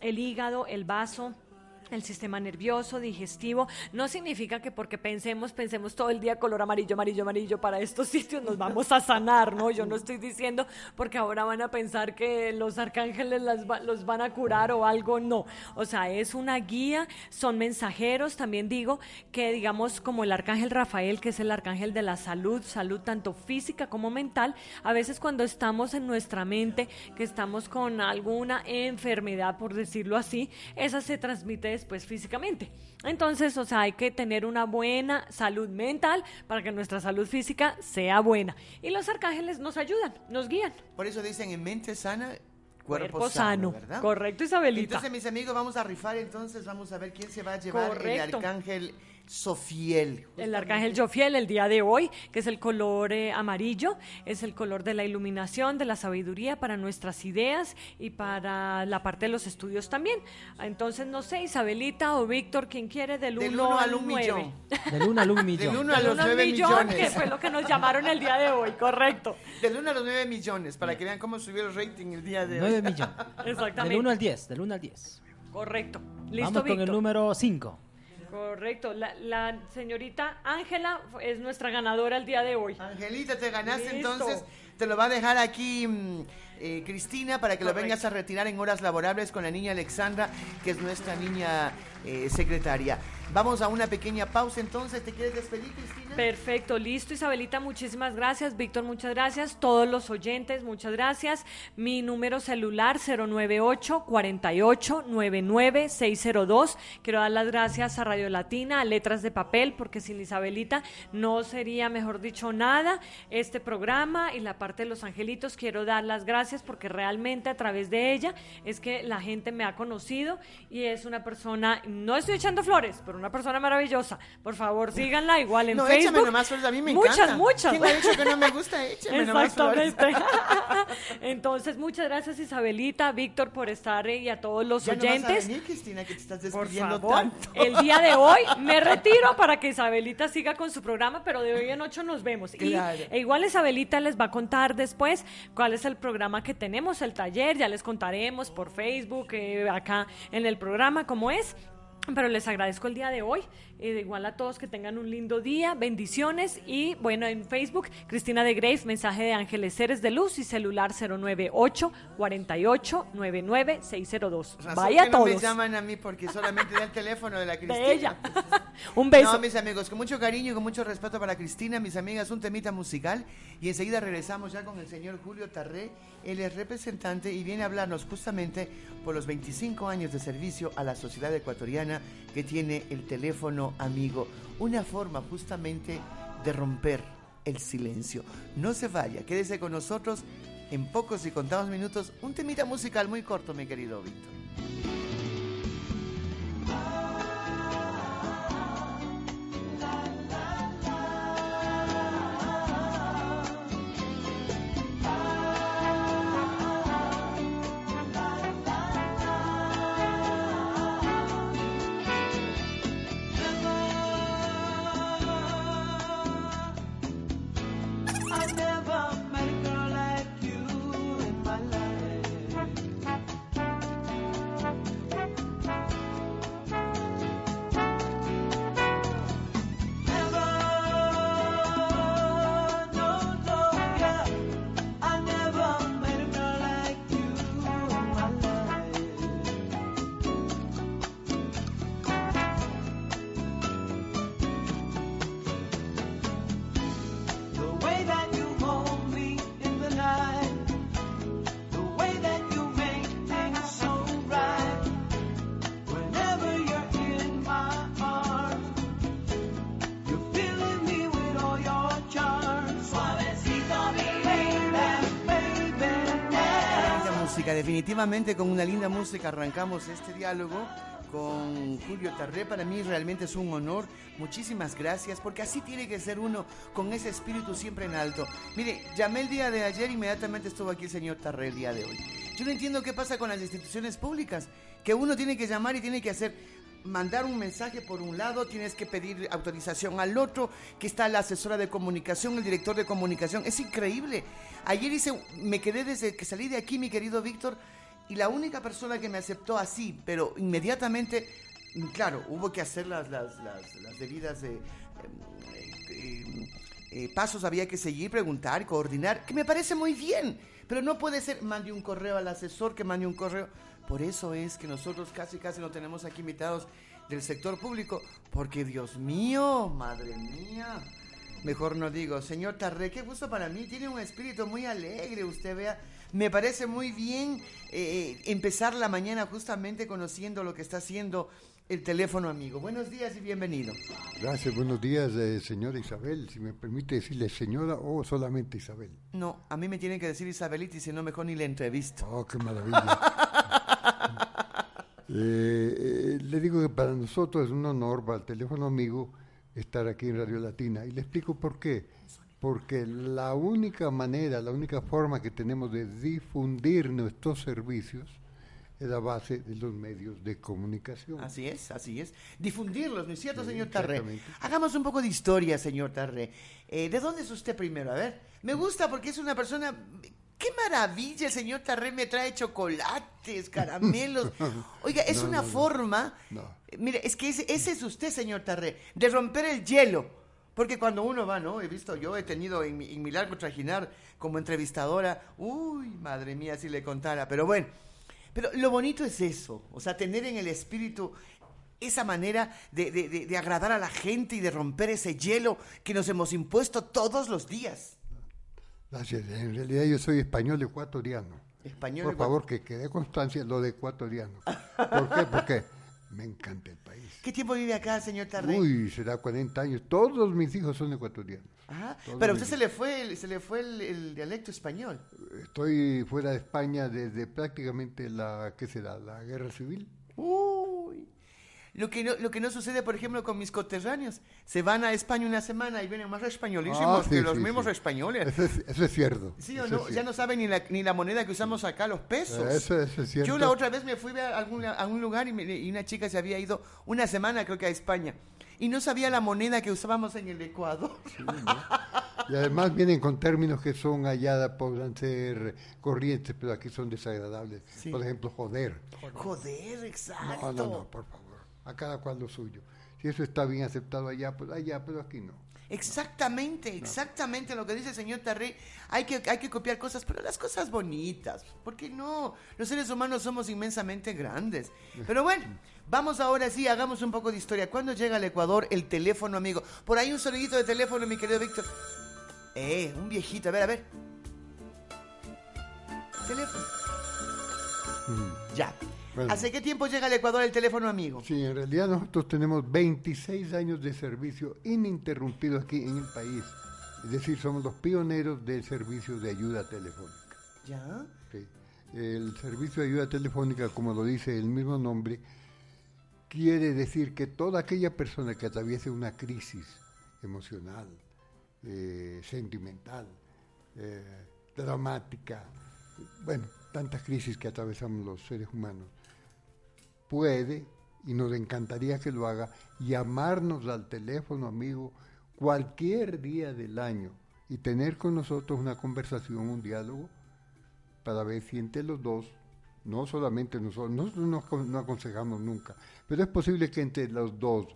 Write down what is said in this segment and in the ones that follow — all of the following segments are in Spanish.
el hígado, el vaso el sistema nervioso, digestivo. No significa que porque pensemos, pensemos todo el día color amarillo, amarillo, amarillo para estos sitios nos vamos a sanar, ¿no? Yo no estoy diciendo porque ahora van a pensar que los arcángeles los van a curar o algo, no. O sea, es una guía, son mensajeros. También digo que, digamos, como el arcángel Rafael, que es el arcángel de la salud, salud tanto física como mental, a veces cuando estamos en nuestra mente, que estamos con alguna enfermedad, por decirlo así, esa se transmite pues físicamente. Entonces, o sea, hay que tener una buena salud mental para que nuestra salud física sea buena. Y los arcángeles nos ayudan, nos guían. Por eso dicen en mente sana, cuerpo, sano, ¿verdad? Correcto, Isabelita. Entonces, mis amigos, vamos a rifar entonces, vamos a ver quién se va a llevar el arcángel Sofiel. El arcángel Sofiel el día de hoy, que es el color eh, amarillo, es el color de la iluminación, de la sabiduría para nuestras ideas y para la parte de los estudios también. Entonces, no sé, Isabelita o Víctor, ¿quién quiere del 1 al 1 millón. Del 1 al 1 millón. Del 1 a los 9 millones. Que fue lo que nos llamaron el día de hoy, correcto. Del 1 a los 9 millones, para que vean cómo subió el rating el día de hoy. 9 millones. Exactamente. Del 1 al 10, del 1 al 10. Correcto. Listo, Vamos con el número 5. Correcto. La, señorita Ángela es nuestra ganadora el día de hoy. Angelita, te ganaste entonces. Te lo va a dejar aquí mm, eh, Cristina para que lo vengas a retirar en horas laborables con la niña Alexandra, que es nuestra niña eh, secretaria. Vamos a una pequeña pausa entonces. ¿Te quieres despedir, Cristina? Perfecto, listo, Isabelita, muchísimas gracias. Víctor, muchas gracias. Todos los oyentes, muchas gracias. Mi número celular 098 48 99 602. Quiero dar las gracias a Radio Latina, a Letras de Papel, porque sin Isabelita no sería, mejor dicho, nada este programa y la parte de los angelitos. Quiero dar las gracias porque realmente a través de ella es que la gente me ha conocido y es una persona, no estoy echando flores, pero una persona maravillosa. Por favor, síganla igual en no, Facebook. Échame nomás flores, a mí me muchas, encanta. Muchas, ¿Quién ha dicho que no me gusta? Échame Exactamente. Entonces, muchas gracias Isabelita, Víctor, por estar y a todos los ya oyentes. No vas a venir, Cristina, que te estás despidiendo por favor, tanto. El día de hoy me retiro para que Isabelita siga con su programa, pero de hoy en ocho nos vemos. Claro. Y e igual Isabelita les va a contar después cuál es el programa que tenemos, el taller, ya les contaremos por Facebook, eh, acá en el programa, cómo es. Pero les agradezco el día de hoy. Eh, igual a todos que tengan un lindo día, bendiciones. Y bueno, en Facebook, Cristina de Grace, mensaje de Ángeles Seres de Luz y celular 098 48 99 602. Vaya que todos. No me llaman a mí porque solamente da el teléfono de la Cristina. De ella. un beso. No, mis amigos, con mucho cariño y con mucho respeto para Cristina, mis amigas, un temita musical. Y enseguida regresamos ya con el señor Julio Tarré. Él es representante y viene a hablarnos justamente por los 25 años de servicio a la sociedad ecuatoriana que tiene el teléfono amigo. Una forma justamente de romper el silencio. No se vaya, quédese con nosotros en pocos y contados minutos. Un temita musical muy corto, mi querido Víctor. Definitivamente con una linda música arrancamos este diálogo con Julio Tarré. Para mí realmente es un honor. Muchísimas gracias, porque así tiene que ser uno, con ese espíritu siempre en alto. Mire, llamé el día de ayer, inmediatamente estuvo aquí el señor Tarré el día de hoy. Yo no entiendo qué pasa con las instituciones públicas, que uno tiene que llamar y tiene que hacer mandar un mensaje por un lado, tienes que pedir autorización al otro, que está la asesora de comunicación, el director de comunicación. Es increíble. Ayer hice, me quedé desde que salí de aquí, mi querido Víctor, Y la única persona que me aceptó así, pero inmediatamente, claro, hubo que hacer las, las, las, debidas eh, eh, eh, eh, pasos, había que seguir, preguntar, coordinar, que me parece muy bien, pero no puede ser, mande un correo al asesor, que mande un correo. Por eso es que nosotros casi, casi no tenemos aquí invitados del sector público, porque Dios mío, madre mía. Mejor no digo, señor Tarré, qué gusto para mí, tiene un espíritu muy alegre, usted vea. Me parece muy bien eh, empezar la mañana justamente conociendo lo que está haciendo el teléfono amigo. Buenos días y bienvenido. Gracias, buenos días, eh, señora Isabel. Si me permite decirle señora o solamente Isabel. No, a mí me tienen que decir Isabelita y si no, mejor ni la entrevisto. Oh, qué maravilla. Eh, eh, le digo que para nosotros es un honor, para el teléfono amigo, estar aquí en Radio Latina. Y le explico por qué. Porque la única manera, la única forma que tenemos de difundir nuestros servicios es la base de los medios de comunicación. Así es, así es. Difundirlos, ¿no es cierto, Sí, señor Tarré? Hagamos un poco de historia, señor Tarré. Eh, ¿De dónde es usted primero? A ver, me gusta porque es una persona... ¡Qué maravilla! El señor Tarré me trae chocolates, caramelos. Oiga, es No, una no, forma... No. Mire, es que ese, ese es usted, señor Tarré, de romper el hielo. Porque cuando uno va, ¿no? He visto, yo he tenido en mi, en mi largo trajinar como entrevistadora, uy, madre mía, si le contara, pero bueno. Pero lo bonito es eso, o sea, tener en el espíritu esa manera de, de- de- de agradar a la gente y de romper ese hielo que nos hemos impuesto todos los días. Gracias. En realidad yo soy español ecuatoriano. Español Por favor, que quede constancia lo de ecuatoriano. ¿Por qué? Porque me encanta el país. ¿Qué tiempo vive acá, señor Tarré? Uy, será 40 años. Todos mis hijos son ecuatorianos. Ajá, todos Pero a usted se le fue, el, se le fue el, el dialecto español. Estoy fuera de España desde prácticamente la, ¿qué será? La guerra civil. Uy. Lo que, no, lo que no sucede, por ejemplo, con mis coterráneos. Se van a España una semana y vienen más españolísimos Ah, sí, que los sí, mismos sí. españoles. Eso es, eso es cierto. ¿Sí o no? Ya no saben ni la, ni la moneda que usamos acá, los pesos. Eso, eso es cierto. Yo la otra vez me fui a, algún, a un lugar y, me- y una chica se había ido una semana, creo que a España. Y no sabía la moneda que usábamos en el Ecuador. Y además vienen con términos que son allá, podrán ser corrientes, pero aquí son desagradables. Sí. Por ejemplo, joder. Joder, exacto. No, no, no, por favor. A cada cual lo suyo. Si eso está bien aceptado allá, pues allá, pero aquí no. Exactamente, exactamente lo que dice el señor Tarré. Hay que, hay que copiar cosas, pero las cosas bonitas. ¿Por qué no? Los seres humanos somos inmensamente grandes. Pero bueno, vamos ahora sí, hagamos un poco de historia. ¿Cuándo llega al Ecuador el teléfono, amigo? Por ahí un sonidito de teléfono, mi querido Víctor. Eh, un viejito, a ver, a ver. Teléfono. Ya. Bueno. ¿Hace qué tiempo llega al Ecuador el teléfono, amigo? Sí, en realidad nosotros tenemos 26 años de servicio ininterrumpido aquí en el país. Es decir, somos los pioneros del servicio de ayuda telefónica. Ya. Sí. El servicio de ayuda telefónica, como lo dice el mismo nombre, quiere decir que toda aquella persona que atraviese una crisis emocional, eh, sentimental, eh, dramática, bueno, tantas crisis que atravesamos los seres humanos, puede, y nos encantaría que lo haga, llamarnos al teléfono amigo cualquier día del año y tener con nosotros una conversación, un diálogo, para ver si entre los dos, no solamente nosotros, nosotros no, acon- no aconsejamos nunca, pero es posible que entre los dos,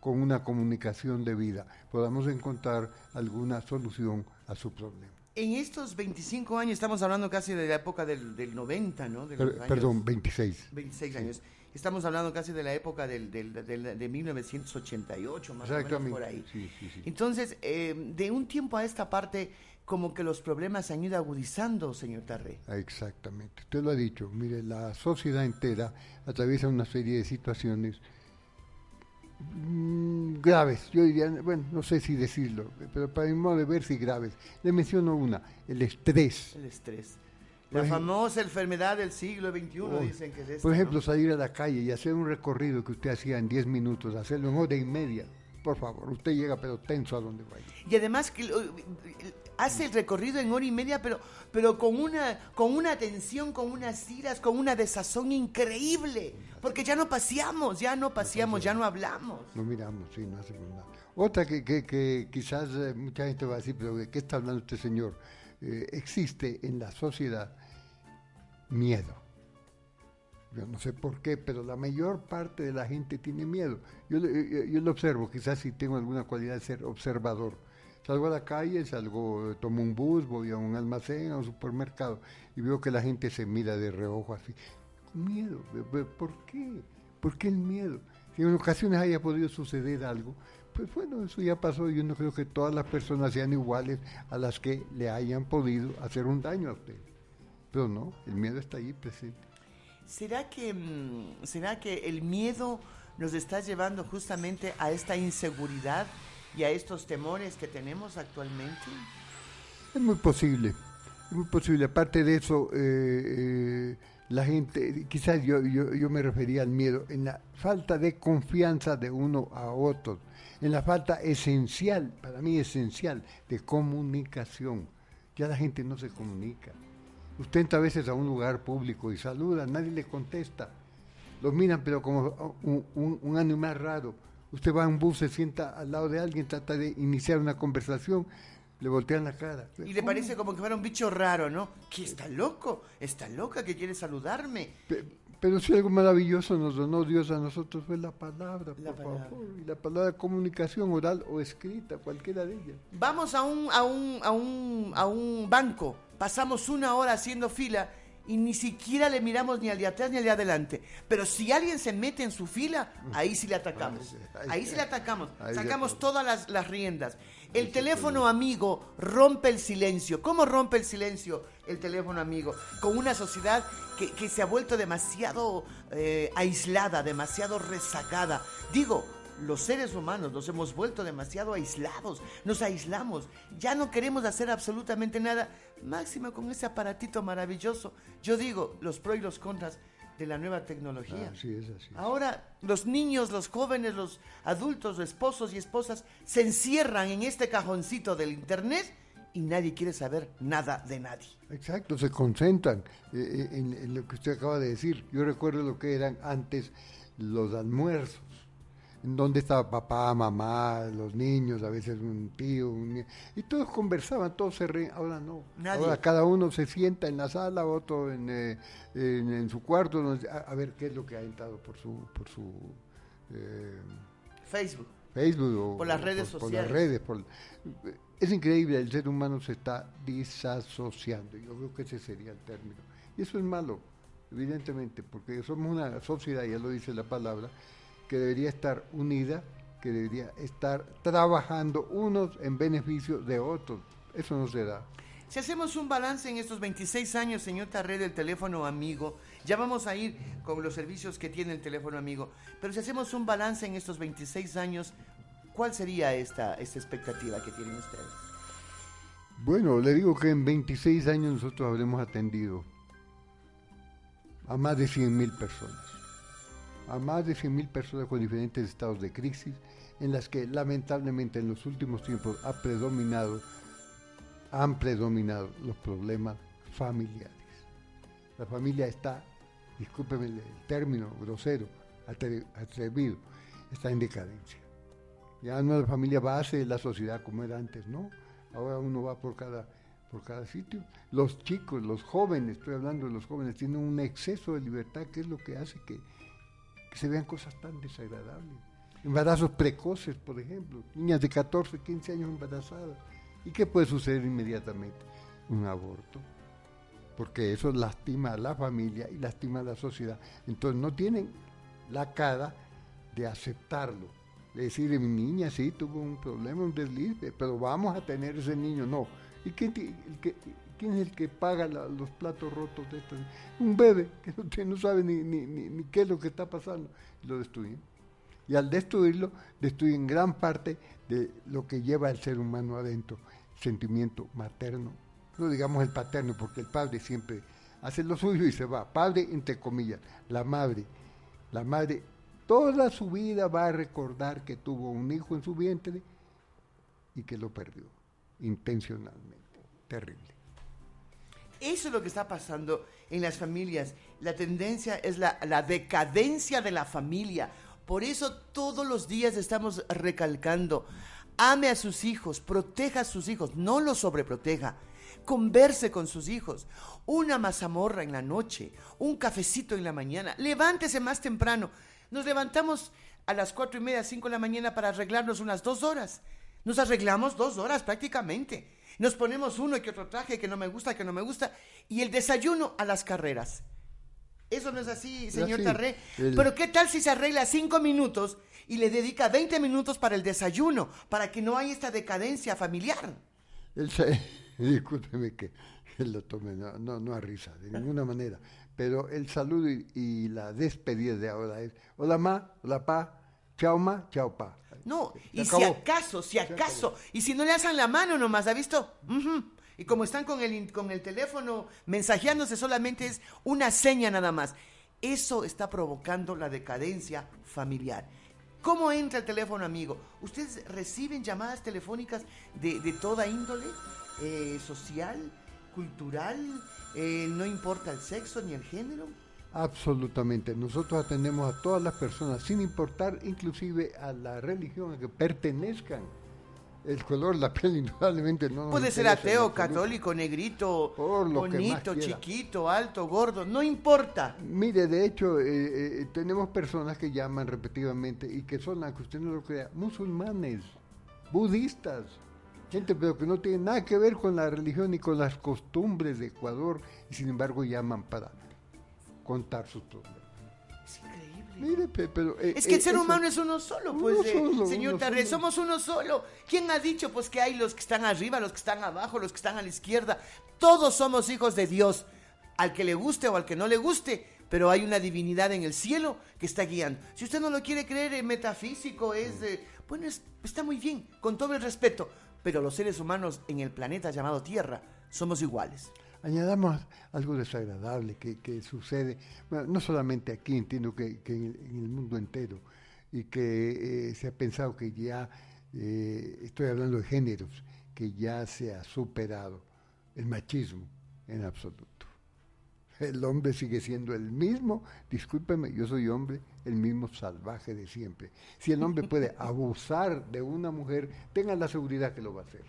con una comunicación debida, podamos encontrar alguna solución a su problema. En estos 25 años, estamos hablando casi de la época del, del 90, ¿no? De los Per- años- perdón, 26. 26 años. Estamos hablando casi de la época del, del- del- de 1988, más o menos por ahí. Sí, sí, sí. Entonces, eh, de un tiempo a esta parte, como que los problemas se han ido agudizando, señor Tarré. Exactamente, usted lo ha dicho. Mire, la sociedad entera atraviesa una serie de situaciones mm, graves. Yo diría, bueno, no sé si decirlo, pero para mi modo de ver, sí graves. Le menciono una, el estrés. El estrés. La ejemplo- famosa enfermedad del siglo XXI, Oh, dicen que es esta, Por ejemplo, ¿no? salir a la calle y hacer un recorrido que usted hacía en 10 minutos, hacerlo en hora y media. Por favor, usted llega pero tenso a donde vaya. Y además que hace el recorrido en hora y media, pero, pero con una, con una atención, con unas iras, con una desazón increíble. Porque ya no paseamos, ya no paseamos, ya no hablamos. No miramos, sí, no hacemos nada. Otra que, que, que quizás eh, mucha gente va a decir, pero ¿de qué está hablando este señor? Eh, existe en la sociedad miedo. Yo no sé por qué, pero la mayor parte de la gente tiene miedo. Yo, lo- yo, yo lo observo, quizás si tengo alguna cualidad de ser observador. Salgo a la calle, salgo, tomo un bus, voy a un almacén, a un supermercado y veo que la gente se mira de reojo así. Miedo. ¿Pe- pe- ¿Por qué? ¿Por qué el miedo? Si en ocasiones haya podido suceder algo, pues bueno, eso ya pasó. Yo no creo que todas las personas sean iguales a las que le hayan podido hacer un daño a usted. Pero no, el miedo está ahí presente. ¿Será que, mm, ¿Será que el miedo nos está llevando justamente a esta inseguridad y a estos temores que tenemos actualmente? Es muy posible, es muy posible. Aparte de eso, eh, eh, la gente, quizás yo, yo, yo me refería al miedo, en la falta de confianza de uno a otro, en la falta esencial, para mí esencial, de comunicación. Ya la gente no se comunica. Usted entra a veces a un lugar público y saluda, nadie le contesta. Los miran, pero como un, un- un animal raro. Usted va a un bus, se sienta al lado de alguien, trata de iniciar una conversación, le voltean la cara. Y le parece como que fuera un bicho raro, ¿no? ¿Qué está loco? ¿Está loca que quiere saludarme? Pe- Pero si algo maravilloso nos donó Dios a nosotros fue la palabra, La por palabra. favor. Y la palabra comunicación oral o escrita, cualquiera de ellas. Vamos a un, a un, a un, a un banco, pasamos una hora haciendo fila y ni siquiera le miramos ni al de atrás ni al de adelante. Pero si alguien se mete en su fila, ahí sí le atacamos. Ahí- sí le atacamos. Sacamos todas las, las riendas. El teléfono amigo rompe el silencio. ¿Cómo rompe el silencio el teléfono amigo? Con una sociedad que, que se ha vuelto demasiado eh, aislada, demasiado rezagada. Digo, los seres humanos nos hemos vuelto demasiado aislados, nos aislamos, ya no queremos hacer absolutamente nada, máximo con ese aparatito maravilloso. Yo digo, los pros y los contras de la nueva tecnología. Así es, así es. Ahora los niños, los jóvenes, los adultos, los esposos y esposas se encierran en este cajoncito del internet y nadie quiere saber nada de nadie. Exacto, se concentran eh, eh, en, en lo que usted acaba de decir. Yo recuerdo lo que eran antes los almuerzos, en donde estaba papá, mamá, los niños, a veces un tío, un nie- y todos conversaban, todos se reían. Ahora no. Nadie. Ahora cada uno se sienta en la sala, otro en, eh, en, en su cuarto, donde- a, a ver qué es lo que ha entrado por su, por su eh, Facebook. Facebook o Por las redes por, sociales. las redes. por- es increíble, el ser humano se está disasociando. Yo creo que ese sería el término. Y eso es malo, evidentemente, porque somos una sociedad, ya lo dice la palabra, que debería estar unida, que debería estar trabajando unos en beneficio de otros. Eso no se da. Si hacemos un balance en estos 26 años, señor Tarré, del teléfono amigo, ya vamos a ir con los servicios que tiene el teléfono amigo, pero si hacemos un balance en estos 26 años, ¿cuál sería esta, esta expectativa que tienen ustedes? Bueno, le digo que en 26 años nosotros habremos atendido a más de 100 mil personas. A más de 100 mil personas con diferentes estados de crisis, en las que lamentablemente en los últimos tiempos ha predominado, han predominado los problemas familiares. La familia está, discúlpeme el término grosero, atre- atrevido, está en decadencia. Ya no es la familia base de la sociedad como era antes, ¿no? Ahora uno va por cada, por cada sitio. Los chicos, los jóvenes, estoy hablando de los jóvenes, tienen un exceso de libertad que es lo que hace que, que se vean cosas tan desagradables. Embarazos precoces, por ejemplo, niñas de 14, 15 años embarazadas. ¿Y qué puede suceder inmediatamente? Un aborto. Porque eso lastima a la familia y lastima a la sociedad. Entonces no tienen la cara de aceptarlo. De decirle, mi niña sí tuvo un problema, un desliz, pero vamos a tener ese niño. No. ¿Y ti- el quién es el que paga los platos rotos de esto? Un bebé que no, sabe ni, ni, qué es lo que está pasando. Lo destruyen. Y al destruirlo, destruyen gran parte de lo que lleva el ser humano adentro, sentimiento materno. No digamos el paterno, porque el padre siempre hace lo suyo y se va. Padre, entre comillas, la madre. La madre toda su vida va a recordar que tuvo un hijo en su vientre y que lo perdió intencionalmente. Terrible. Eso es lo que está pasando en las familias. La tendencia es la, decadencia de la familia. Por eso todos los días estamos recalcando, ame a sus hijos, proteja a sus hijos, no los sobreproteja. Converse con sus hijos. Una mazamorra en la noche, un cafecito en la mañana. Levántese más temprano. Nos levantamos a las cuatro y media, cinco de la mañana para arreglarnos unas dos horas. Nos arreglamos dos horas prácticamente. Nos ponemos uno y que otro traje que no me gusta, que no me gusta. Y el desayuno a las carreras. Eso no es así, señor así, Tarré. el- Pero ¿qué tal si se arregla cinco minutos y le dedica 20 minutos para el desayuno, para que no haya esta decadencia familiar? El discúlpeme que lo tome, no, no, no a risa, de ninguna manera. Pero el saludo y, y la despedida de ahora es, hola ma, hola pa, chao ma, chao pa. No, y si acaso, si acaso, y si no le hacen la mano nomás, ¿ha visto? Y como están con el, con el teléfono mensajeándose, solamente es una seña nada más. Eso está provocando la decadencia familiar. ¿Cómo entra el teléfono, amigo? ¿Ustedes reciben llamadas telefónicas de, de toda índole? Eh, ¿Social? ¿Cultural? Eh, ¿No importa el sexo ni el género? Absolutamente. Nosotros atendemos a todas las personas, sin importar inclusive a la religión a que pertenezcan. El color, la piel, indudablemente no Puede ser ateo, católico, negrito, bonito, chiquito, alto, gordo, no importa. Mire, de hecho, eh, eh, tenemos personas que llaman repetidamente y que son, aunque usted no lo crea, musulmanes, budistas, gente pero que no tiene nada que ver con la religión ni con las costumbres de Ecuador y sin embargo llaman para contar sus problemas. Es increíble. Mire, pe- pero... eh, Es que el eh, ser humano es uno solo, Uno pues, eh, solo, señor uno Tarré, solo. somos uno solo. ¿Quién ha dicho, pues, que hay los que están arriba, los que están abajo, los que están a la izquierda? Todos somos hijos de Dios, al que le guste o al que no le guste, pero hay una divinidad en el cielo que está guiando. Si usted no lo quiere creer, es metafísico, es, de- bueno, es- está muy bien, con todo el respeto, pero los seres humanos en el planeta llamado Tierra somos iguales. Añadamos algo desagradable que, que sucede, bueno, no solamente aquí, entiendo que, que en, el, en el mundo entero, y que eh, se ha pensado que ya, eh, estoy hablando de géneros, que ya se ha superado el machismo en absoluto. El hombre sigue siendo el mismo, discúlpeme, yo soy hombre, el mismo salvaje de siempre. Si el hombre puede abusar de una mujer, tenga la seguridad que lo va a hacer.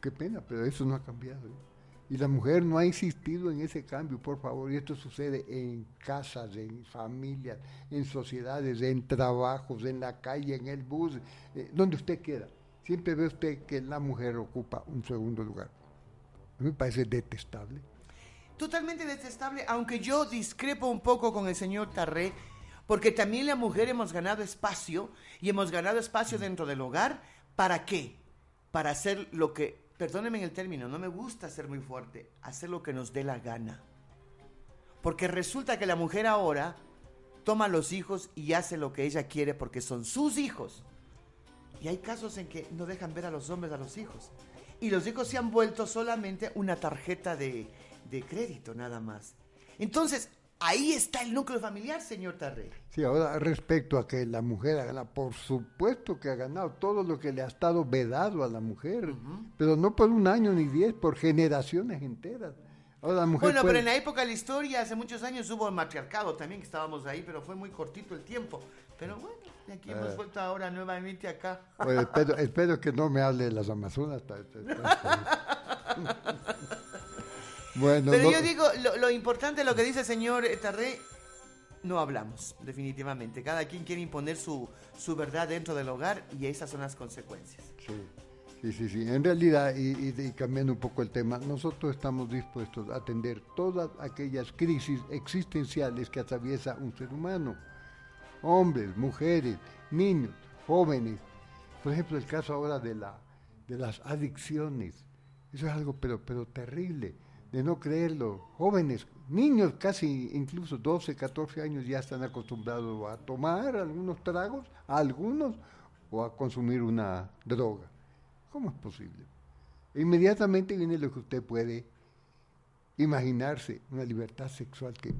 Qué pena, pero eso no ha cambiado. ¿eh? Y la mujer no ha insistido en ese cambio, por favor. Y esto sucede en casas, en familias, en sociedades, en trabajos, en la calle, en el bus, eh, donde usted quiera. Siempre ve usted que la mujer ocupa un segundo lugar. A mí me parece detestable. Totalmente detestable, aunque yo discrepo un poco con el señor Tarré, porque también la mujer hemos ganado espacio y hemos ganado espacio dentro del hogar. ¿Para qué? Para hacer lo que, perdónenme en el término, no me gusta ser muy fuerte, hacer lo que nos dé la gana. Porque resulta que la mujer ahora toma los hijos y hace lo que ella quiere porque son sus hijos. Y hay casos en que no dejan ver a los hombres a los hijos. Y los hijos se han vuelto solamente una tarjeta de, de crédito nada más. Entonces, ahí está el núcleo familiar, señor Tarré. Sí, ahora respecto a que la mujer ha ganado, por supuesto que ha ganado todo lo que le ha estado vedado a la mujer, pero no por un año ni diez, por generaciones enteras. Ahora la mujer Bueno, puede- pero en la época de la historia, hace muchos años hubo el matriarcado también, que estábamos ahí, pero fue muy cortito el tiempo. Pero bueno, aquí hemos Eh. vuelto ahora nuevamente acá. Espero, espero que no me hable de las Amazonas. bueno, Pero no- yo digo, lo, lo importante, lo que dice el señor Tarré, no hablamos, definitivamente. Cada quien quiere imponer su, su verdad dentro del hogar y esas son las consecuencias. Sí, sí, sí, sí. En realidad, y, y- y cambiando un poco el tema, nosotros estamos dispuestos a atender todas aquellas crisis existenciales que atraviesa un ser humano. Hombres, mujeres, niños, jóvenes. Por ejemplo, el caso ahora de, la, de las adicciones. Eso es algo pero, pero terrible, de no creerlo. Jóvenes, niños casi incluso 12, 14 años ya están acostumbrados a tomar algunos tragos, a algunos, o a consumir una droga. ¿Cómo es posible? Inmediatamente viene lo que usted puede imaginarse, una libertad sexual que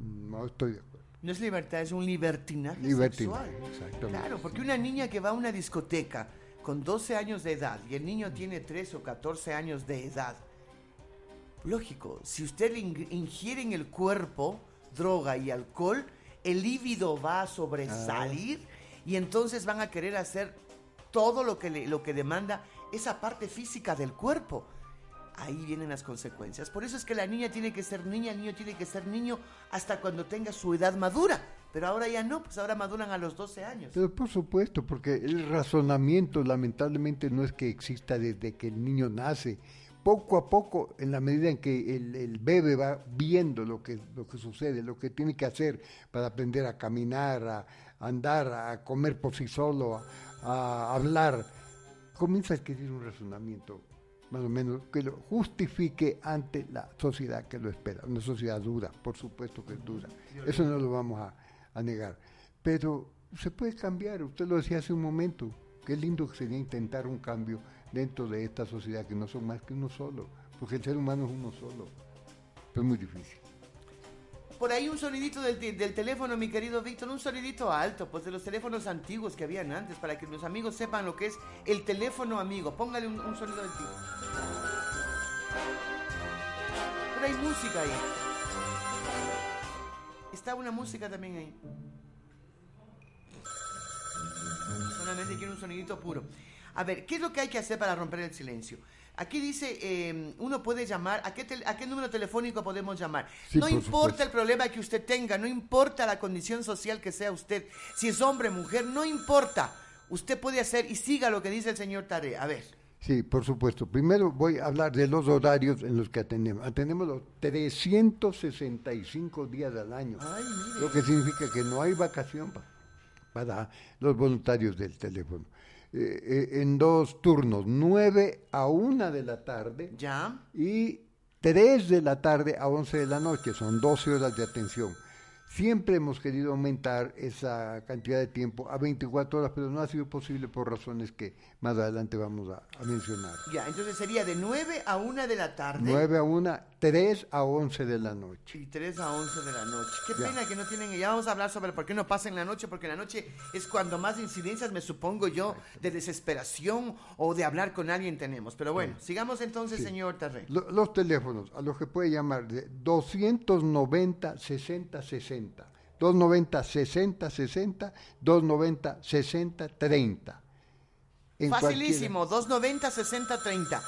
no estoy de acuerdo. No es libertad, es un libertinaje, Libertinaje, sexual. exactamente. Claro, porque una niña que va a una discoteca con 12 años de edad y el niño tiene 13 o 14 años de edad, lógico, si usted ingiere en el cuerpo droga y alcohol, el líbido va a sobresalir y entonces van a querer hacer todo lo que, le- lo que demanda esa parte física del cuerpo. ahí vienen las consecuencias. Por eso es que la niña tiene que ser niña, el niño tiene que ser niño hasta cuando tenga su edad madura. Pero ahora ya no, pues ahora maduran a los 12 años. Pero por supuesto, porque el razonamiento lamentablemente no es que exista desde que el niño nace. Poco a poco, en la medida en que el, bebé va viendo lo que, lo que sucede, lo que tiene que hacer para aprender a caminar, a, andar, a comer por sí solo, a, a hablar, comienza a adquirir un razonamiento más o menos que lo justifique ante la sociedad que lo espera. Una sociedad dura, por supuesto que es dura. Eso no lo vamos a, a negar. Pero se puede cambiar, usted lo decía hace un momento, qué lindo que sería intentar un cambio dentro de esta sociedad que no son más que uno solo, porque el ser humano es uno solo. Pero es muy difícil. Por ahí un sonidito del, del teléfono, mi querido Víctor, un sonidito alto, pues de los teléfonos antiguos que habían antes, para que los amigos sepan lo que es el teléfono amigo. Póngale un, un sonido del tipo. Pero hay música ahí. Está una música también ahí. Solamente quiero un sonidito puro. A ver, ¿qué es lo que hay que hacer para romper el silencio? Aquí dice, eh, uno puede llamar, ¿a qué, tel- ¿a qué número telefónico podemos llamar? Sí, no por importa supuesto. el problema que usted tenga, no importa la condición social que sea usted, si es hombre, mujer, no importa. Usted puede hacer y siga lo que dice el señor Tare. A ver. Sí, por supuesto. Primero voy a hablar de los horarios en los que atendemos. Atendemos los 365 días al año, Ay, mire. lo que significa que no hay vacación pa- para los voluntarios del teléfono. Eh, eh, en dos turnos, 9 a 1 de la tarde ¿Ya? y 3 de la tarde a 11 de la noche, son 12 horas de atención. Siempre hemos querido aumentar esa cantidad de tiempo a 24 horas, pero no ha sido posible por razones que más adelante vamos a, a mencionar. Ya, entonces sería de 9 a 1 de la tarde. 9 a 1, 3 a 11 de la noche. Y 3 a 11 de la noche. Qué Ya. pena que no tienen. Ya vamos a hablar sobre por qué no pasa en la noche, porque en la noche es cuando más incidencias, me supongo yo, de desesperación o de hablar con alguien tenemos. Pero bueno, sigamos entonces, señor Tarré. Lo- los teléfonos a los que puede llamar de 290 60 60, 290 60 60, 290 60 30. En Facilísimo, 290 60 30.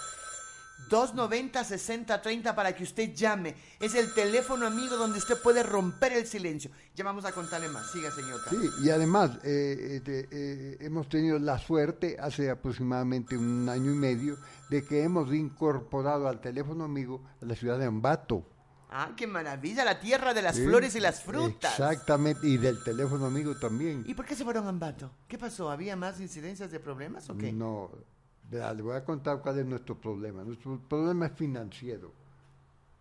290 60 30 para que usted llame. Es el teléfono amigo donde usted puede romper el silencio. Ya vamos a contarle más. Siga, señor. Sí, y además eh, eh, eh, hemos tenido la suerte hace aproximadamente un año y medio de que hemos incorporado al teléfono amigo a la ciudad de Ambato. Ah, qué maravilla, la tierra de las Sí, flores y las frutas. Exactamente, y del teléfono amigo también. ¿Y por qué se fueron a Ambato? ¿Qué pasó? ¿Había más incidencias de problemas o qué? No, verá, le voy a contar cuál es nuestro problema. Nuestro problema es financiero.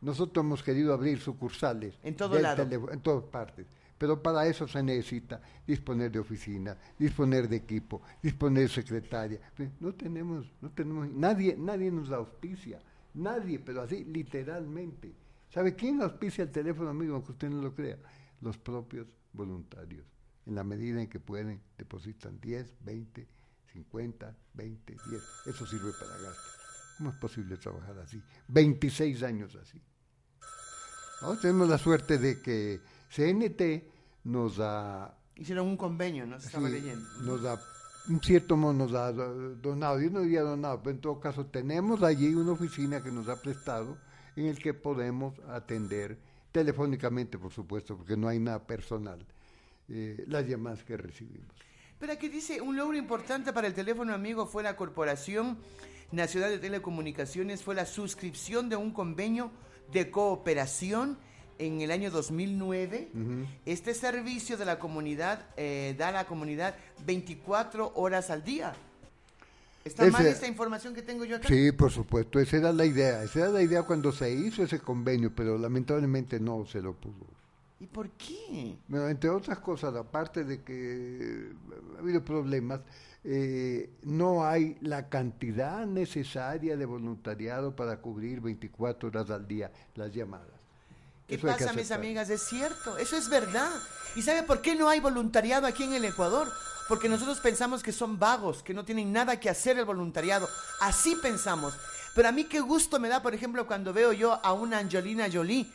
Nosotros hemos querido abrir sucursales En todo lado. en todas partes. Pero para eso se necesita disponer de oficina, disponer de equipo, disponer de secretaria. No tenemos, no tenemos, nadie, nadie nos auspicia, nadie, pero así literalmente. ¿Sabe quién auspicia el teléfono amigo, aunque usted no lo crea? Los propios voluntarios. En la medida en que pueden, depositan 10, 20, 50, 20, 10. Eso sirve para gastos. ¿Cómo es posible trabajar así? 26 años así. ¿No? Tenemos la suerte de que CNT nos da, Hicieron un convenio, ¿no? Se estaba sí, leyendo. nos da, un cierto modo nos do- donado, yo no diría donado, pero en todo caso tenemos allí una oficina que nos ha prestado en el que podemos atender telefónicamente, por supuesto, porque no hay nada personal, eh, las llamadas que recibimos. Pero aquí dice, un logro importante para el teléfono amigo fue la Corporación Nacional de Telecomunicaciones, fue la suscripción de un convenio de cooperación en el año 2009. Este servicio de la comunidad eh, da a la comunidad 24 horas al día. ¿Está mal esta información que tengo yo acá? Sí, por supuesto, esa era la idea, esa era la idea cuando se hizo ese convenio, pero lamentablemente no se lo pudo. ¿Y por qué? Bueno, entre otras cosas, aparte de que ha habido problemas, eh, no hay la cantidad necesaria de voluntariado para cubrir 24 horas al día las llamadas. ¿Qué Eso pasa, mis amigas? Es cierto, eso es verdad. ¿Y sabe por qué no hay voluntariado aquí en el Ecuador? Porque nosotros pensamos que son vagos, que no tienen nada que hacer el voluntariado. Así pensamos. Pero a mí qué gusto me da, por ejemplo, cuando veo yo a una Angelina Jolie,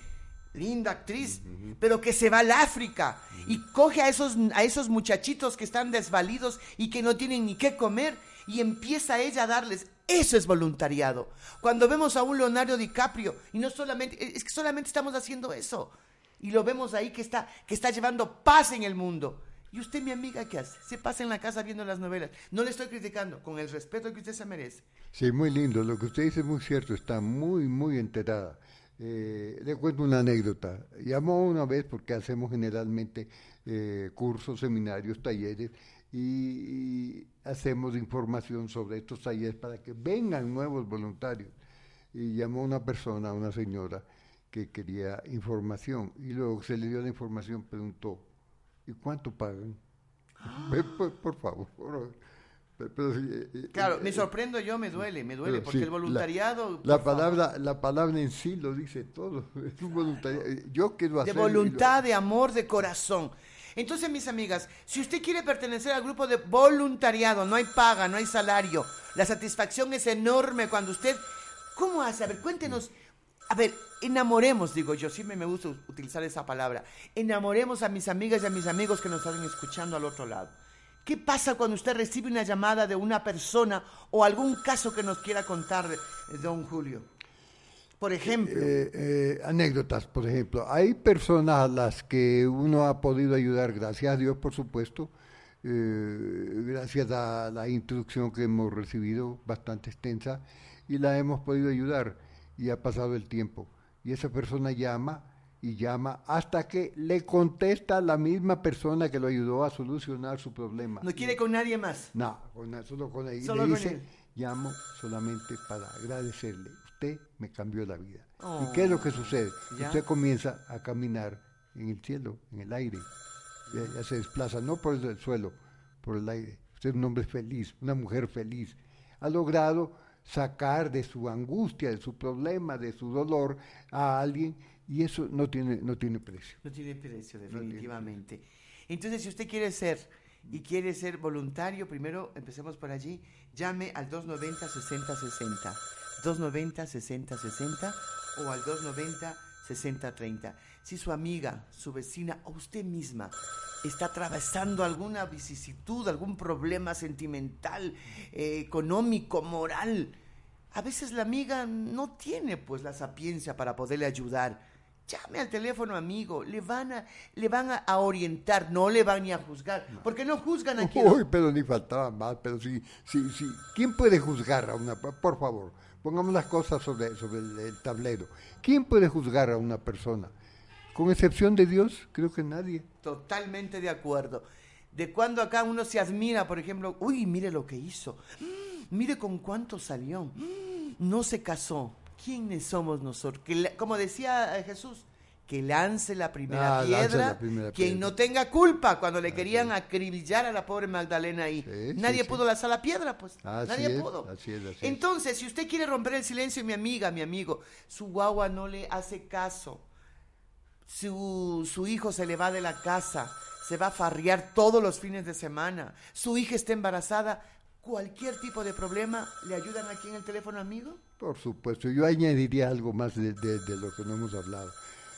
linda actriz, pero que se va al África y coge a esos, a esos muchachitos que están desvalidos y que no tienen ni qué comer y empieza ella a darles Eso es voluntariado. Cuando vemos a un Leonardo DiCaprio, y no solamente, es que solamente estamos haciendo eso, y lo vemos ahí que está, que está llevando paz en el mundo. ¿Y usted, mi amiga, qué hace? Se pasa en la casa viendo las novelas. No le estoy criticando, con el respeto que usted se merece. Sí, muy lindo. Lo que usted dice es muy cierto. Está muy, muy enterada. Eh, le cuento una anécdota. Llamó una vez porque hacemos generalmente eh, cursos, seminarios, talleres y, hacemos información sobre estos talleres para que vengan nuevos voluntarios. Y llamó una persona, una señora, que quería información y luego se le dio la información, preguntó, ¿y cuánto pagan? por, favor. Eh, eh, claro, me eh, sorprendo yo, me duele, me duele, porque el voluntariado... La, palabra, la palabra en sí lo dice todo, es un voluntariado. Yo quiero hacer... De voluntad, de amor, de corazón. Entonces, mis amigas, si usted quiere pertenecer al grupo de voluntariado, no hay paga, no hay salario, la satisfacción es enorme cuando usted... ¿Cómo hace? A ver, cuéntenos. A ver, enamoremos, digo yo, siempre me gusta utilizar esa palabra. Enamoremos a mis amigas y a mis amigos que nos están escuchando al otro lado. ¿Qué pasa cuando usted recibe una llamada de una persona o algún caso que nos quiera contar, eh, don Julio? Por ejemplo. Eh, eh, anécdotas, por ejemplo. Hay personas a las que uno ha podido ayudar, gracias a Dios, por supuesto, eh, gracias a la instrucción que hemos recibido, bastante extensa, y la hemos podido ayudar, y ha pasado el tiempo. Y esa persona llama y llama hasta que le contesta la misma persona que lo ayudó a solucionar su problema. ¿No quiere con nadie más? No, solo con él. Solo le dice, llamo solamente para agradecerle me cambió la vida. ¿Y qué es lo que oh, sucede? Usted comienza a caminar en el cielo, en el aire. Ya, se desplaza, no por el suelo, por el aire. Usted es un hombre feliz, una mujer feliz. Ha logrado sacar de su angustia, de su problema, de su dolor a alguien y eso no tiene, no tiene precio. No tiene precio, definitivamente. Entonces, si usted quiere ser y quiere ser voluntario, primero empecemos por allí, llame al 290-6060. 290-6060 o al 290-6030. Si su amiga, su vecina o usted misma está atravesando alguna vicisitud, algún problema sentimental, eh, económico, moral, a veces la amiga no tiene pues la sapiencia para poderle ayudar. Llame al teléfono amigo, le van a, le van a, orientar, no le van ni a juzgar, porque no juzgan a quien... Uy, pero ni faltaba más, pero sí, sí, sí. ¿Quién puede juzgar a una, por favor? Pongamos las cosas sobre, sobre el, tablero. ¿Quién puede juzgar a una persona? Con excepción de Dios, creo que nadie. Totalmente de acuerdo. De cuando acá uno se admira, por ejemplo, uy, mire lo que hizo, mm, mire con cuánto salió, mm, no se casó. ¿Quiénes somos nosotros? Que, como decía eh, Jesús, que lance la primera, ah, piedra, quien no tenga culpa cuando le querían acribillar a la pobre Magdalena ahí. Nadie pudo lanzar la piedra, pues. Nadie pudo. Entonces, si usted quiere romper el silencio, mi amiga, mi amigo, su guagua no le hace caso. Su, su hijo se le va de la casa, se va a farrear todos los fines de semana. Su hija está embarazada. Cualquier tipo de problema, ¿le ayudan aquí en el teléfono, amigo? Por supuesto. Yo añadiría algo más de, de lo que no hemos hablado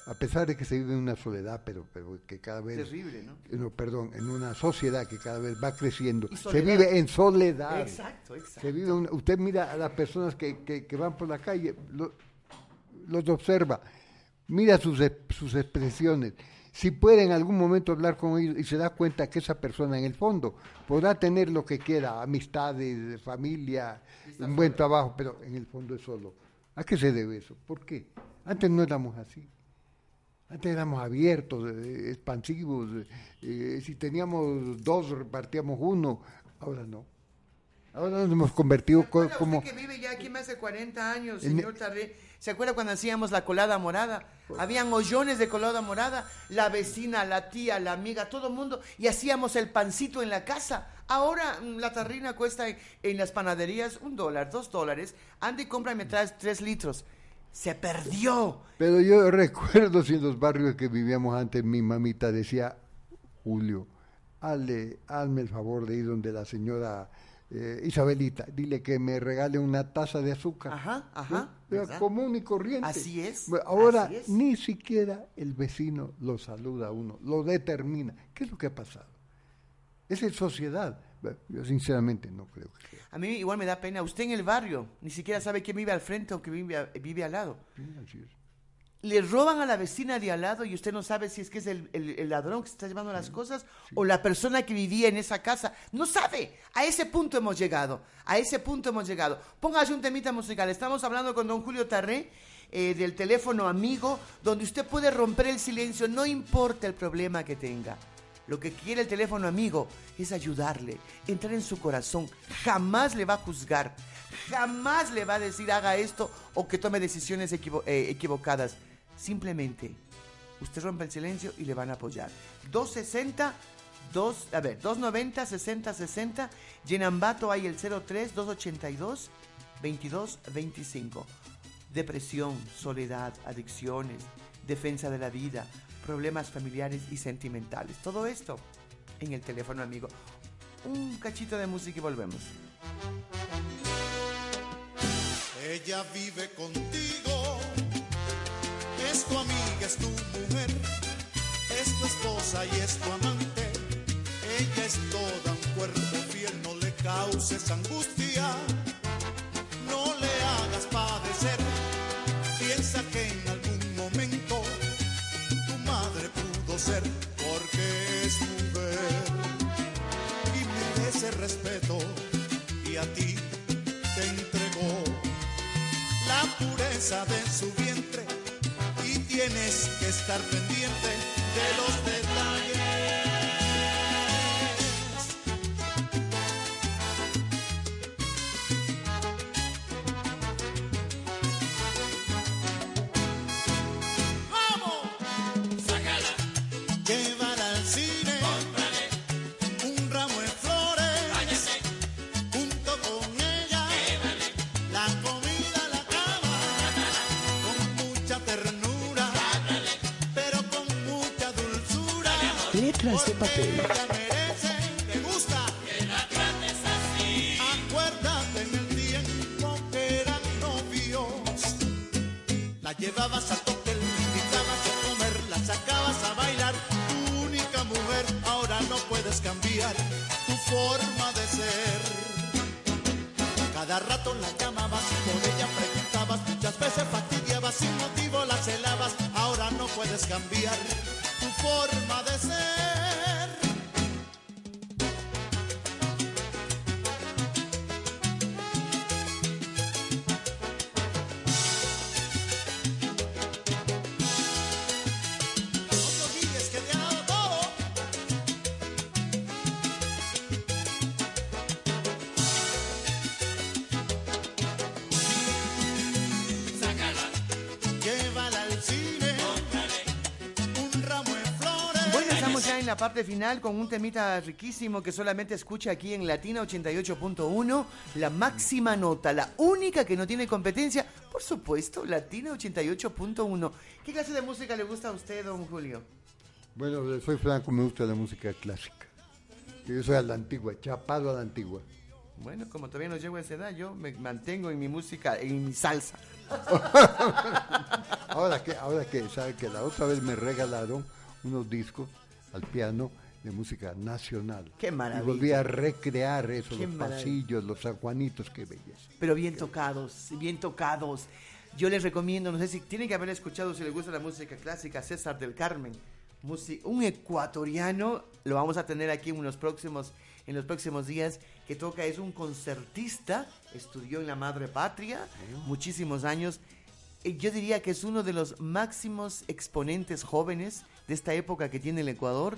a pesar de que se vive en una soledad, pero, pero que cada vez... Terrible, ¿no? ¿no? Perdón, en una sociedad que cada vez va creciendo. Se vive en soledad. Exacto, exacto. Se vive usted mira a las personas que, que, van por la calle, los observa, mira sus, sus expresiones. Si puede en algún momento hablar con ellos y se da cuenta que esa persona en el fondo podrá tener lo que quiera, amistades, familia, un buen trabajo, pero en el fondo es solo. ¿A qué se debe eso? ¿Por qué? Antes no éramos así. Antes éramos abiertos, eh, expansivos. Eh, si teníamos dos, repartíamos uno. Ahora no. Ahora nos hemos convertido como... Usted que vive ya aquí más de 40 años, señor Tarré. ¿Se acuerda cuando hacíamos la colada morada? Habían hoyones de colada morada. La vecina, la tía, la amiga, todo el mundo. Y hacíamos el pancito en la casa. Ahora mm, la tarrina cuesta en, las panaderías un dólar, dos dólares. Anda y compra y me traes tres litros se perdió. Pero yo recuerdo si en los barrios que vivíamos antes mi mamita decía, Julio, hazle, hazme el favor de ir donde la señora eh, Isabelita, dile que me regale una taza de azúcar. Ajá, ajá. Común y corriente. Así es. Ahora ni siquiera el vecino lo saluda a uno, lo determina. ¿Qué es lo que ha pasado? Es en sociedad. Bueno, Yo sinceramente no creo que sea. A mí igual me da pena. Usted en el barrio ni siquiera sabe quién vive al frente o quién vive, vive al lado. Sí, así es. Le roban a la vecina de al lado y usted no sabe si es que es el, el- el ladrón que se está llevando las cosas o la persona que vivía en esa casa. No sabe. A ese punto hemos llegado. A ese punto hemos llegado. Póngase un temita musical. Estamos hablando con don Julio Tarré eh, del teléfono amigo, donde usted puede romper el silencio, no importa el problema que tenga. Lo que quiere el teléfono amigo es ayudarle, entrar en su corazón. Jamás le va a juzgar, jamás le va a decir haga esto o que tome decisiones eh, equivocadas. Simplemente, usted rompe el silencio y le van a apoyar. 260, 2, a ver, 290, 60, 60. Llenambato hay el 03, 282, 22, 25. Depresión, soledad, adicciones, defensa de la vida, problemas familiares y sentimentales. Todo esto en el teléfono amigo. Un cachito de música y volvemos. Ella vive contigo, es tu amiga, es tu mujer, es tu esposa y es tu amante. Ella es toda un cuerpo fiel, no le causes angustia, no le hagas padecer. Piensa que en algún momento tu madre pudo ser, porque es mujer y merece respeto y a ti te la pureza de su vientre y tienes que estar pendiente de los. Letras de papel. La llevabas al hotel, invitabas a comer, la sacabas a bailar. Tu única mujer, ahora no puedes cambiar tu forma de ser. Cada rato la llamabas, por ella preguntabas, muchas veces fastidiabas, sin motivo la celabas. Ahora no puedes cambiar forma de ser. Parte final con un temita riquísimo que solamente escucha aquí en Latina 88.1, la máxima nota, la única que no tiene competencia, por supuesto, Latina 88.1. ¿Qué clase de música le gusta a usted, don Julio? Bueno, soy franco, me gusta la música clásica. Yo soy a la antigua, chapado a la antigua. Bueno, como todavía no llego a esa edad, yo me mantengo en mi música, en mi salsa. Ahora que, ahora que, sabe que la otra vez me regalaron unos discos al piano de música nacional. Qué maravilla. Y volví a recrear eso, Qué los pasillos, los San Juanitos, qué belleza. pero bien tocados, bien tocados. Yo les recomiendo, no sé si tienen que haber escuchado si les gusta la música clásica, César del Carmen, un ecuatoriano, lo vamos a tener aquí en los próximos en los próximos días que toca es un concertista, estudió en la madre patria muchísimos años. Yo diría que es uno de los máximos exponentes jóvenes de esta época que tiene el Ecuador,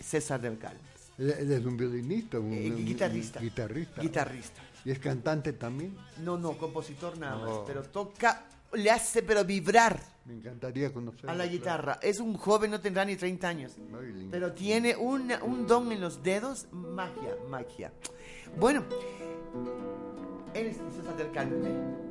César del Carmen. Él, es un violinista, un, Eh, guitarrista. un guitarrista. Guitarrista. Y es cantante también. No, no, compositor nada más, Oh. pero toca, le hace pero vibrar Me encantaría conocerlo. a la claro. guitarra. Es un joven, no tendrá ni 30 años, lindo. pero tiene una- un don en los dedos, magia, magia. Bueno, él es César del Carmen.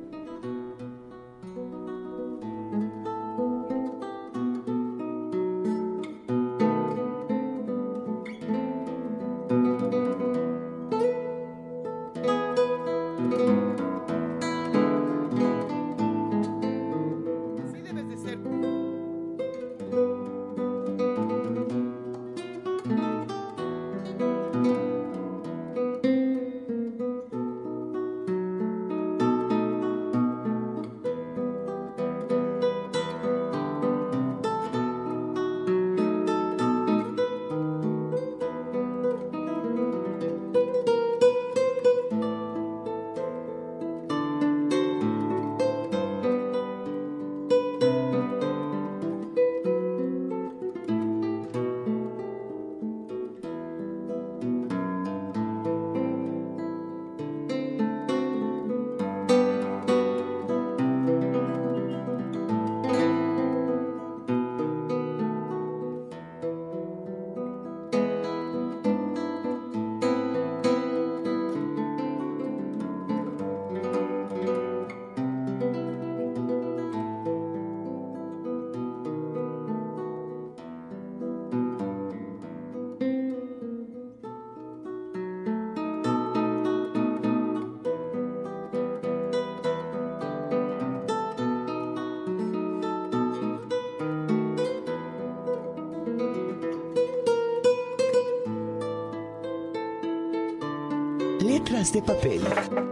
Letras de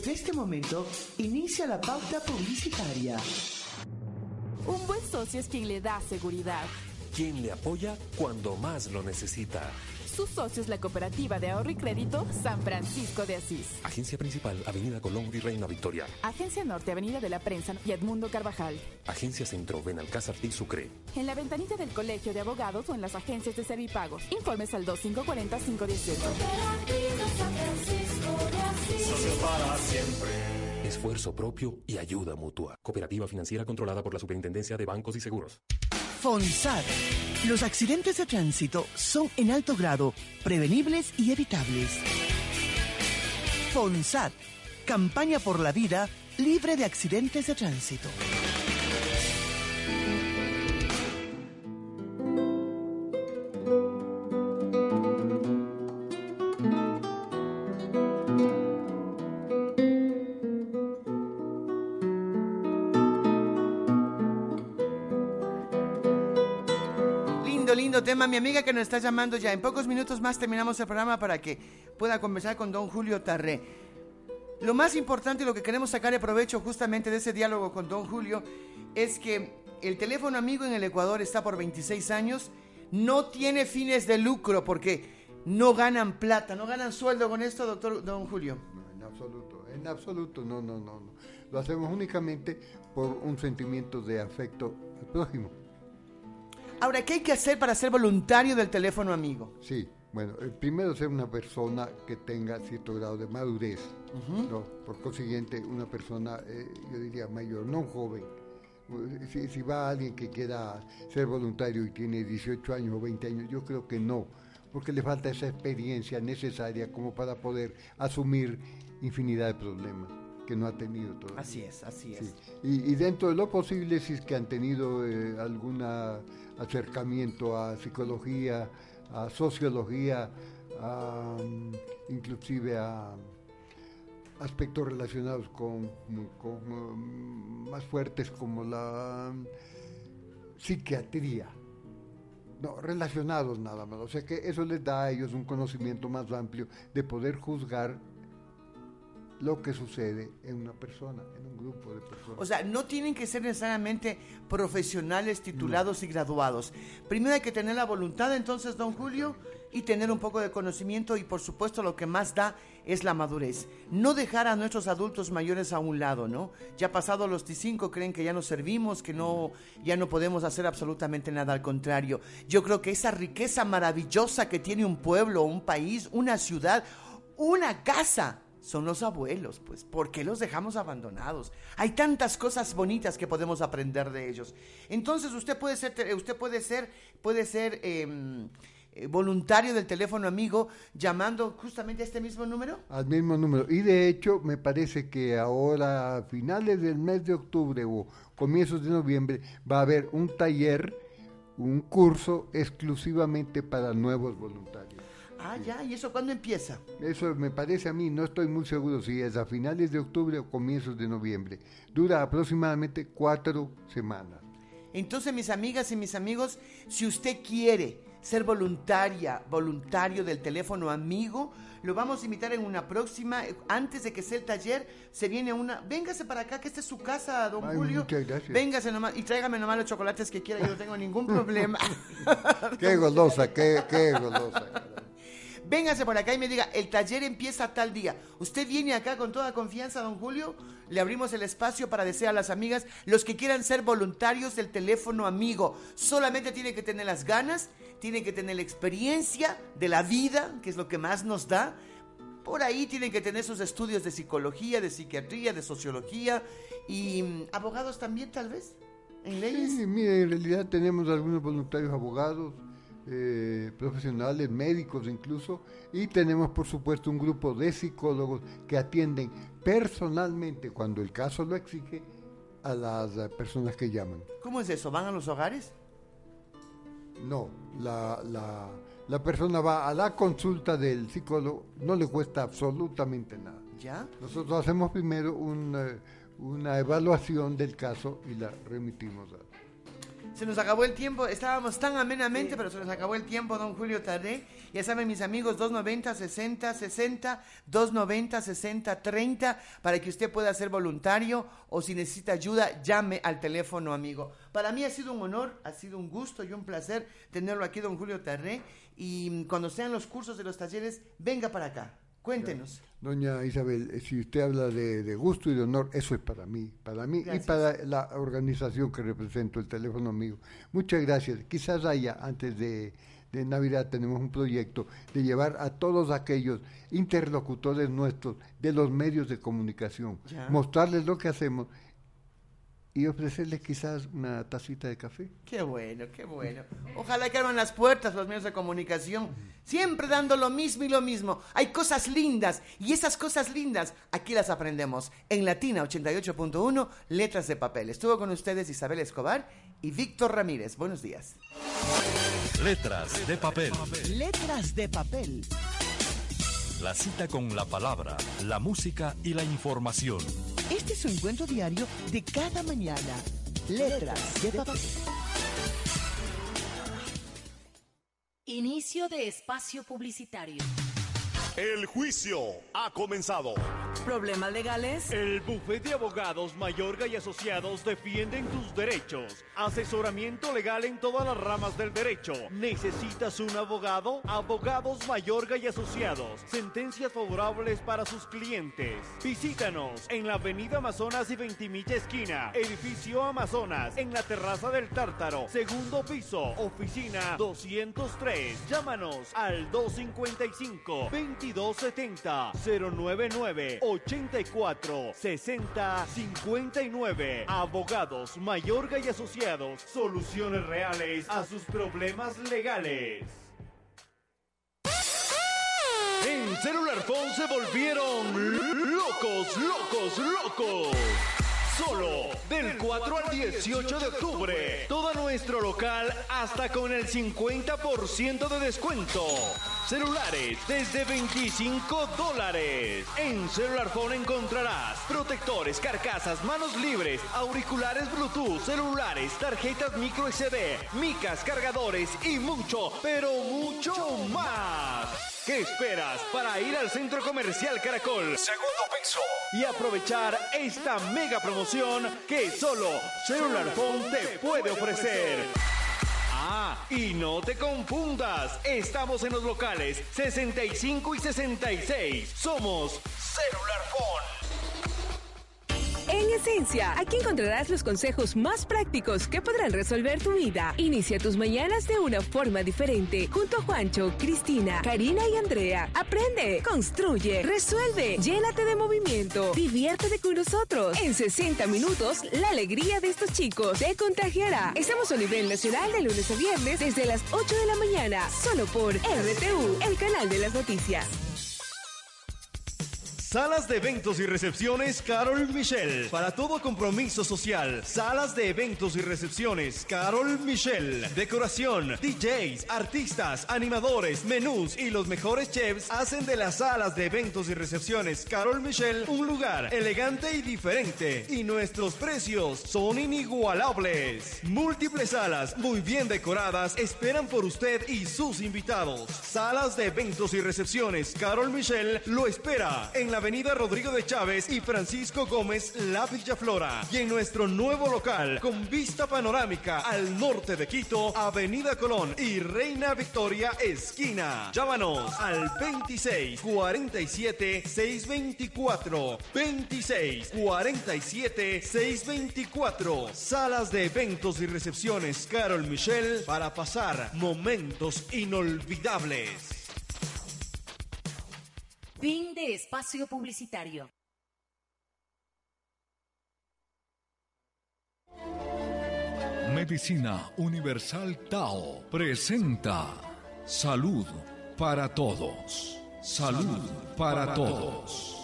Desde este momento inicia la pauta publicitaria. Un buen socio es quien le da seguridad. quien le apoya cuando más lo necesita. Su socio es la Cooperativa de Ahorro y Crédito San Francisco de Asís. Agencia principal, Avenida Colón y Reina Victoria. Agencia Norte, Avenida de la Prensa y Edmundo Carvajal. Agencia Centro, Benalcázar y Sucre. En la ventanilla del Colegio de Abogados o en las agencias de Servipagos. Informes al 2540-518. Esfuerzo propio y ayuda mutua. Cooperativa financiera controlada por la Superintendencia de Bancos y Seguros. FONSAD. Los accidentes de tránsito son en alto grado prevenibles y evitables. FONSAD. Campaña por la vida libre de accidentes de tránsito. Lindo, tema. Mi amiga que nos está llamando ya. En pocos minutos más terminamos el programa para que pueda conversar con don Julio Tarré. Lo más importante y lo que queremos sacar de provecho justamente de ese diálogo con don Julio es que el teléfono amigo en el Ecuador está por 26 años. No tiene fines de lucro porque no ganan plata, no ganan sueldo con esto, doctor don Julio. En absoluto, en absoluto, no, no, no, no. Lo hacemos únicamente por un sentimiento de afecto al prójimo. Ahora, ¿qué hay que hacer para ser voluntario del teléfono amigo? Sí, bueno, eh, primero ser una persona que tenga cierto grado de madurez, ¿no? Por consiguiente, una persona, eh, yo diría mayor, no joven. Eh, Si, si va alguien que quiera ser voluntario y tiene 18 años o 20 años, yo creo que no, porque le falta esa experiencia necesaria como para poder asumir infinidad de problemas que no ha tenido todavía. Así es, así es. Sí. Y, y dentro de lo posible, si es que han tenido eh, algún acercamiento a psicología, a sociología, a, mm, inclusive a aspectos relacionados con, con, mm, más fuertes como la mm, psiquiatría. No, relacionados nada más. O sea que eso les da a ellos un conocimiento más amplio de poder juzgar lo que sucede en una persona, en un grupo de personas. O sea, no tienen que ser necesariamente profesionales titulados y graduados. Primero hay que tener la voluntad, entonces, don Julio, y tener un poco de conocimiento y, por supuesto, lo que más da es la madurez. No dejar a nuestros adultos mayores a un lado, ¿no? Ya pasado los 15 creen que ya no servimos, que no, ya no podemos hacer absolutamente nada, al contrario. Yo creo que esa riqueza maravillosa que tiene un pueblo, un país, una ciudad, una casa, son los abuelos, pues. ¿Por qué los dejamos abandonados? Hay tantas cosas bonitas que podemos aprender de ellos. Entonces usted puede ser, usted puede ser, puede ser eh, eh, voluntario del teléfono amigo llamando justamente a este mismo número. Al mismo número. Y de hecho, me parece que ahora, a finales del mes de octubre o comienzos de noviembre, va a haber un taller, un curso exclusivamente para nuevos voluntarios. Ah, ya, ¿y eso cuándo empieza? Eso me parece a mí, no estoy muy seguro si es a finales de octubre o comienzos de noviembre. Dura aproximadamente cuatro semanas. Entonces, mis amigas y mis amigos, si usted quiere ser voluntaria, voluntario del teléfono amigo, lo vamos a invitar en una próxima, antes de que sea el taller, se viene una, véngase para acá, que esta es su casa, don Ay, Julio. muchas gracias. Véngase nomás y tráigame nomás los chocolates que quiera, yo no tengo ningún problema. Qué golosa, qué, qué golosa. Véngase por acá y me diga, el taller empieza tal día. Usted viene acá con toda confianza, don Julio. Le abrimos el espacio para desear a las amigas, los que quieran ser voluntarios del teléfono amigo. Solamente tiene que tener las ganas, tiene que tener la experiencia de la vida, que es lo que más nos da, por ahí tienen que tener sus estudios de psicología, de psiquiatría, de sociología y mm, abogados también tal vez, en leyes. Sí, mire, en realidad tenemos algunos voluntarios abogados, eh, profesionales, médicos incluso, y tenemos por supuesto un grupo de psicólogos que atienden personalmente, cuando el caso lo exige, a las eh, personas que llaman. ¿Cómo es eso? ¿Van a los hogares? No, la, la, la persona va a la consulta del psicólogo, no le cuesta absolutamente nada. ¿Ya? Nosotros hacemos primero una, una evaluación del caso y la remitimos a... Se nos acabó el tiempo, estábamos tan amenamente, pero se nos acabó el tiempo, don Julio Tarré. Ya saben, mis amigos, 290 60 60, 290 60 30, para que usted pueda ser voluntario o si necesita ayuda, llame al teléfono, amigo. Para mí ha sido un honor, ha sido un gusto y un placer tenerlo aquí, don Julio Tarré. Y cuando sean los cursos de los talleres, venga para acá. Cuéntenos. Doña Isabel, eh, si usted habla de, de gusto y de honor, eso es para mí, para mí Gracias. y para la organización que represento, el teléfono amigo. Muchas gracias. Quizás haya, antes de, de Navidad, tenemos un proyecto de llevar a todos aquellos interlocutores nuestros de los medios de comunicación, Ya. mostrarles lo que hacemos y ofrecerles quizás una tacita de café. Qué bueno, qué bueno. Ojalá que abran las puertas los medios de comunicación, siempre dando lo mismo y lo mismo. Hay cosas lindas y esas cosas lindas aquí las aprendemos en Latina 88.1, Letras de Papel. Estuvo con ustedes Isabel Escobar y Víctor Ramírez. Buenos días. Letras de papel. Letras de papel. La cita con la palabra, la música y la información. Este es su encuentro diario de cada mañana. Letras de papel. Inicio de espacio publicitario. El juicio ha comenzado. ¿Problemas legales? El bufete de abogados Mayorga y Asociados defienden tus derechos. Asesoramiento legal en todas las ramas del derecho. ¿Necesitas un abogado? Abogados Mayorga y Asociados. Sentencias favorables para sus clientes. Visítanos en la Avenida Amazonas y Ventimilla Esquina. Edificio Amazonas, en la terraza del Tártaro. Segundo piso, oficina 203. Llámanos al 255 2270 099 84 60 59. Abogados Mayorga y Asociados. Soluciones reales a sus problemas legales. En Celular Phone se volvieron locos, locos, locos. Solo del 4 al 18 de octubre. Todo nuestro local hasta con el 50% de descuento. Celulares desde 25 dólares. En Celular Phone encontrarás protectores, carcasas, manos libres, auriculares Bluetooth, celulares, tarjetas micro SD, micas, cargadores y mucho, pero mucho más. ¿Qué esperas para ir al Centro Comercial Caracol? Segundo piso. y aprovechar esta mega promoción que solo Cellular Phone te puede ofrecer. Ah, y no te confundas, estamos en los locales 65 y 66. Somos Cellular Phone. En esencia, aquí encontrarás los consejos más prácticos que podrán resolver tu vida. Inicia tus mañanas de una forma diferente. Junto a Juancho, Cristina, Karina y Andrea. Aprende, construye, resuelve, llénate de movimiento, diviértete con nosotros. En 60 minutos, la alegría de estos chicos te contagiará. Estamos a nivel nacional de lunes a viernes desde las 8 de la mañana, solo por RTU, el canal de las noticias. Salas de eventos y recepciones Carol Michel. Para todo compromiso social. Salas de eventos y recepciones Carol Michel. Decoración, DJs, artistas, animadores, menús y los mejores chefs hacen de las salas de eventos y recepciones Carol Michel un lugar elegante y diferente. Y nuestros precios son inigualables. Múltiples salas muy bien decoradas esperan por usted y sus invitados. Salas de eventos y recepciones Carol Michel lo espera en la avenida Rodrigo de Chávez y Francisco Gómez La Villaflora. Y en nuestro nuevo local con vista panorámica al norte de Quito, Avenida Colón y Reina Victoria esquina. Llámanos al 26 47 624 26 47 624 Salas de eventos y recepciones Carol Michel para pasar momentos inolvidables. Fin de espacio publicitario. Medicina Universal Tao presenta Salud para Todos. Salud para Todos.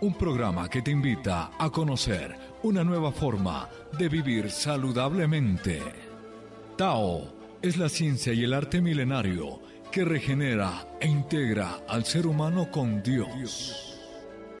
Un programa que te invita a conocer una nueva forma de vivir saludablemente. Tao es la ciencia y el arte milenario que regenera e integra al ser humano con Dios.